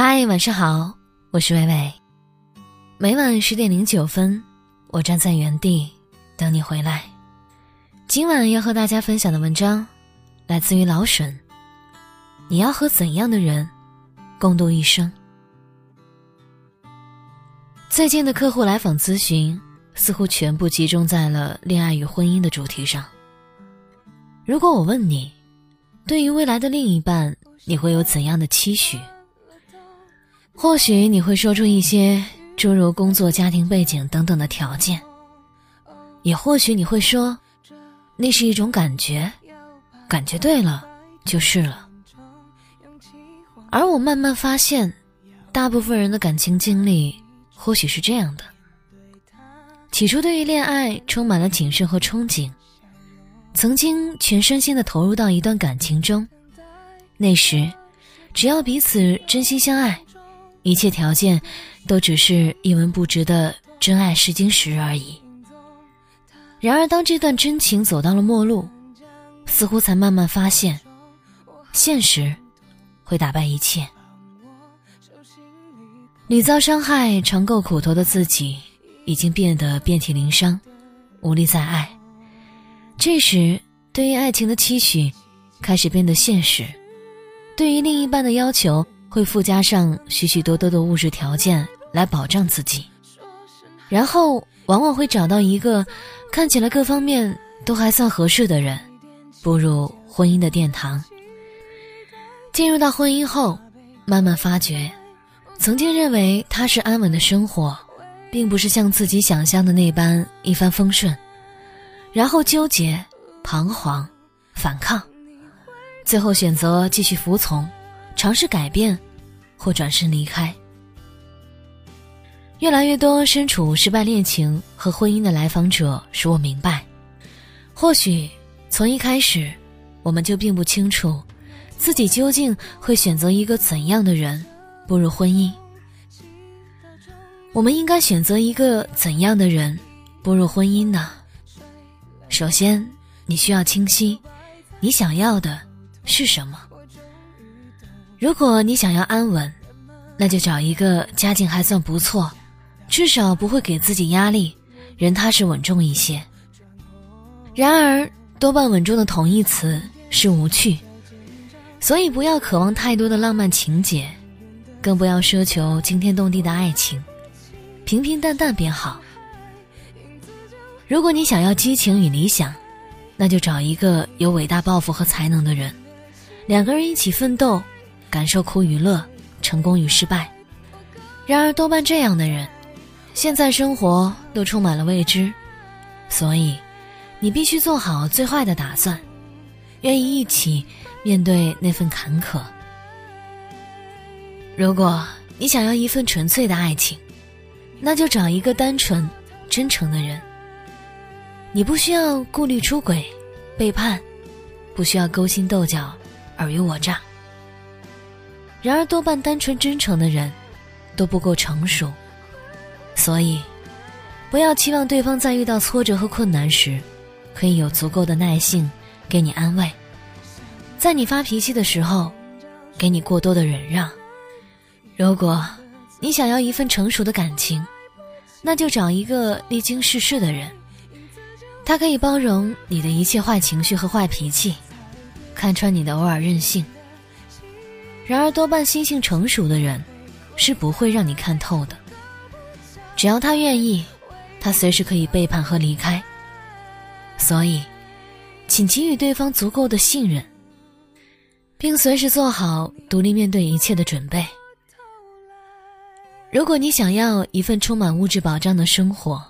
嗨，晚上好，我是微微。每晚十点零九分，我站在原地等你回来。今晚要和大家分享的文章，来自于老沈。你要和怎样的人共度一生？最近的客户来访咨询，似乎全部集中在了恋爱与婚姻的主题上。如果我问你，对于未来的另一半，你会有怎样的期许？或许你会说出一些诸如工作、家庭背景等等的条件，也或许你会说，那是一种感觉，感觉对了就是了。而我慢慢发现，大部分人的感情经历或许是这样的：起初对于恋爱充满了谨慎和憧憬，曾经全身心的投入到一段感情中，那时，只要彼此真心相爱。一切条件，都只是一文不值的真爱试金石而已。然而，当这段真情走到了末路，似乎才慢慢发现，现实会打败一切。屡遭伤害、尝够苦头的自己，已经变得遍体鳞伤，无力再爱。这时，对于爱情的期许，开始变得现实；对于另一半的要求。会附加上许许多多的物质条件来保障自己，然后往往会找到一个看起来各方面都还算合适的人，步入婚姻的殿堂。进入到婚姻后，慢慢发觉，曾经认为踏实安稳的生活，并不是像自己想象的那般一帆风顺，然后纠结、彷徨、反抗，最后选择继续服从。尝试改变，或转身离开。越来越多身处失败恋情和婚姻的来访者使我明白，或许从一开始，我们就并不清楚，自己究竟会选择一个怎样的人步入婚姻。我们应该选择一个怎样的人步入婚姻呢？首先，你需要清晰，你想要的是什么。如果你想要安稳，那就找一个家境还算不错，至少不会给自己压力，人踏实稳重一些。然而，多半稳重的同义词是无趣，所以不要渴望太多的浪漫情节，更不要奢求惊天动地的爱情，平平淡淡便好。如果你想要激情与理想，那就找一个有伟大抱负和才能的人，两个人一起奋斗。感受苦与乐，成功与失败。然而，多半这样的人，现在生活都充满了未知，所以，你必须做好最坏的打算，愿意一起面对那份坎坷。如果你想要一份纯粹的爱情，那就找一个单纯、真诚的人。你不需要顾虑出轨、背叛，不需要勾心斗角、尔虞我诈。然而，多半单纯真诚的人，都不够成熟。所以，不要期望对方在遇到挫折和困难时，可以有足够的耐性给你安慰，在你发脾气的时候，给你过多的忍让。如果你想要一份成熟的感情，那就找一个历经世事的人，他可以包容你的一切坏情绪和坏脾气，看穿你的偶尔任性。然而，多半心性成熟的人，是不会让你看透的。只要他愿意，他随时可以背叛和离开。所以，请给予对方足够的信任，并随时做好独立面对一切的准备。如果你想要一份充满物质保障的生活，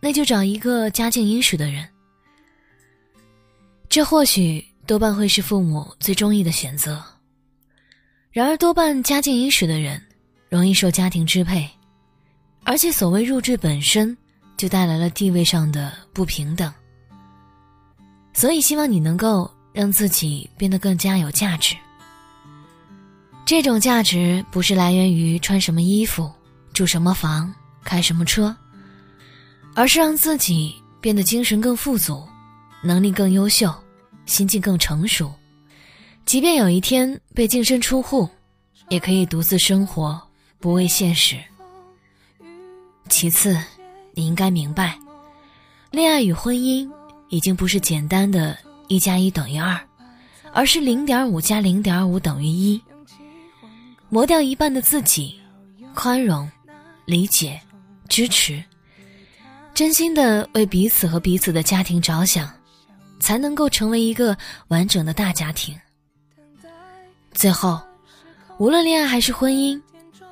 那就找一个家境殷实的人。这或许多半会是父母最中意的选择。然而，多半家境殷实的人，容易受家庭支配，而且所谓入赘本身就带来了地位上的不平等。所以，希望你能够让自己变得更加有价值。这种价值不是来源于穿什么衣服、住什么房、开什么车，而是让自己变得精神更富足，能力更优秀，心境更成熟。即便有一天被净身出户，也可以独自生活，不畏现实。其次，你应该明白，恋爱与婚姻已经不是简单的一加一等于二，而是零点五加零点五等于一。磨掉一半的自己，宽容、理解、支持，真心的为彼此和彼此的家庭着想，才能够成为一个完整的大家庭。最后，无论恋爱还是婚姻。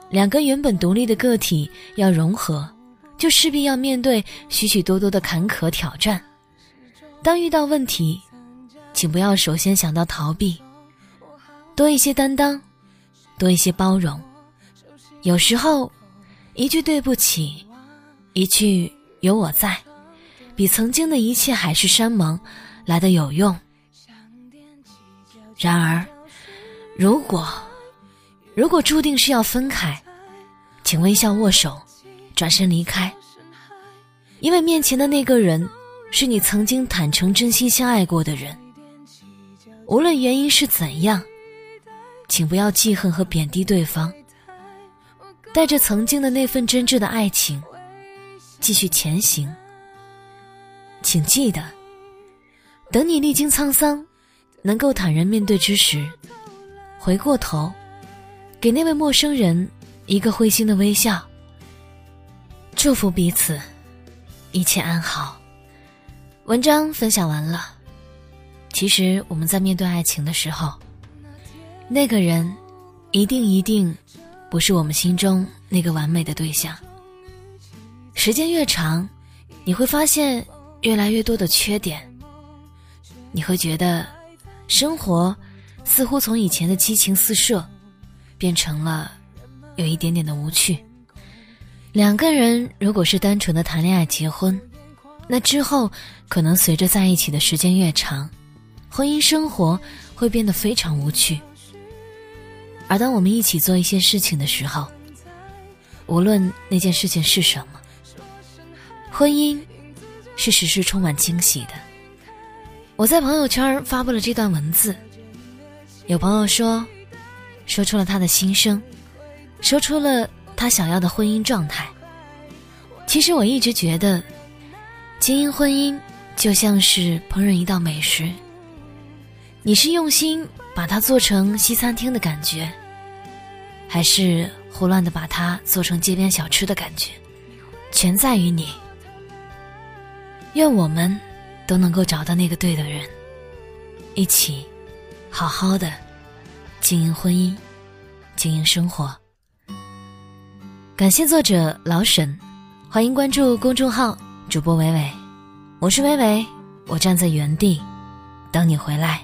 两个原本独立的个体要融合，就势必要面对许许多多的坎坷挑战。当遇到问题，请不要首先想到逃避，多一些担当，多一些包容。有时候，一句对不起，一句有我在，比曾经的一切海誓山盟来的有用。然而，如果……如果注定是要分开，请微笑握手，转身离开。因为面前的那个人，是你曾经坦诚真心相爱过的人。无论原因是怎样，请不要记恨和贬低对方。带着曾经的那份真挚的爱情，继续前行。请记得，等你历经沧桑，能够坦然面对之时，回过头。给那位陌生人一个会心的微笑，祝福彼此一切安好。文章分享完了。其实我们在面对爱情的时候，那个人一定一定不是我们心中那个完美的对象。时间越长，你会发现越来越多的缺点。你会觉得生活似乎从以前的激情四射。变成了有一点点的无趣。两个人如果是单纯的谈恋爱结婚，那之后可能随着在一起的时间越长，婚姻生活会变得非常无趣。而当我们一起做一些事情的时候，无论那件事情是什么，婚姻是时时充满惊喜的。我在朋友圈发布了这段文字，有朋友说。说出了他的心声，说出了他想要的婚姻状态。其实我一直觉得，经营婚姻就像是烹饪一道美食。你是用心把它做成西餐厅的感觉，还是胡乱的把它做成街边小吃的感觉，全在于你。愿我们都能够找到那个对的人，一起好好的。经营婚姻，经营生活。感谢作者老沈，欢迎关注公众号主播伟伟，我是伟伟，我站在原地等你回来。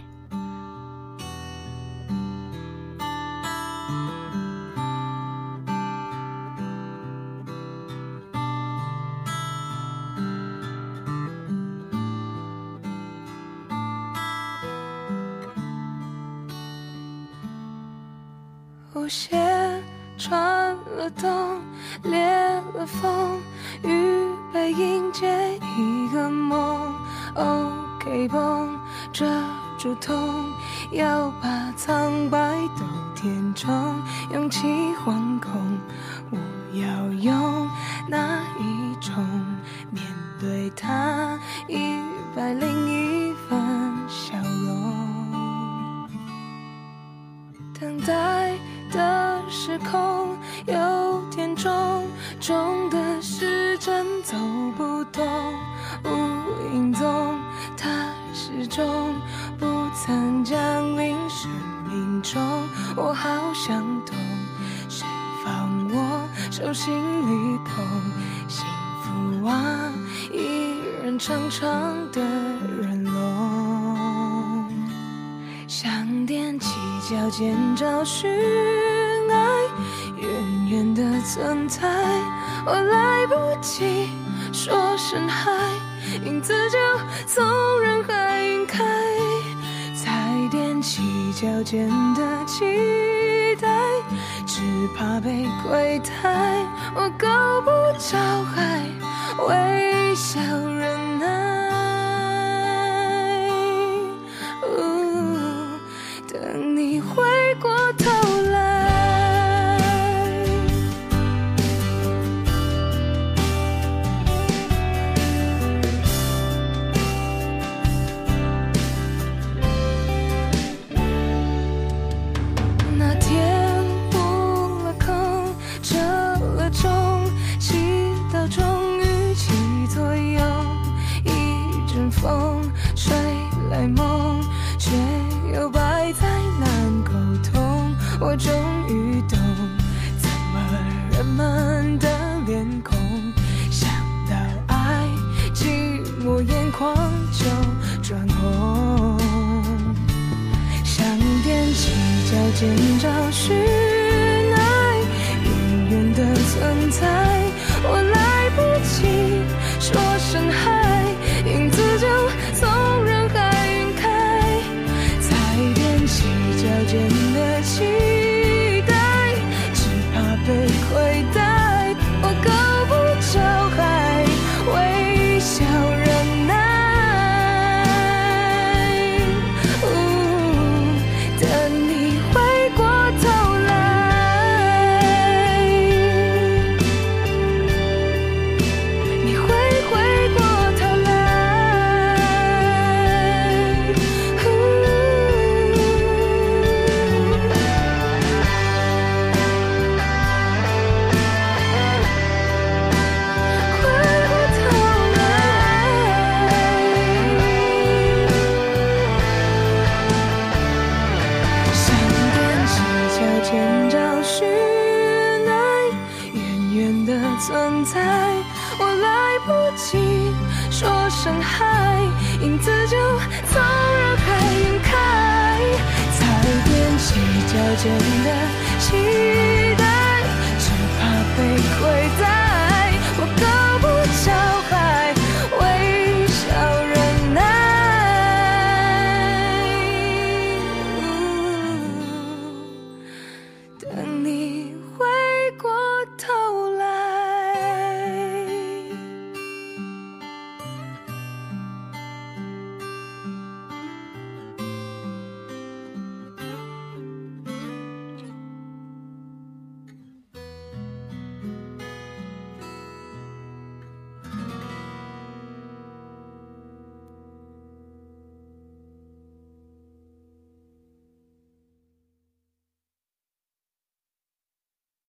鞋穿了洞，裂了缝，预备迎接一个梦。OK 绷遮住痛，要把苍白都填充，勇气惶恐。我要曾降临生命中。我好想懂，谁放我手心里捧？幸福啊，一人长长的人龙，想踮起脚尖找寻爱。远远的存在，我来不及说声嗨，影子就从人海晕开，起脚尖的期待，只怕被亏待，我够不着海，微笑忍风吹来梦，却又败在难沟通。我终于懂怎么人们的脸孔，想到爱寂寞眼眶就转红，想踮起脚尖找寻爱，永远的存在。我来不及说声嗨。的期待只怕被亏待。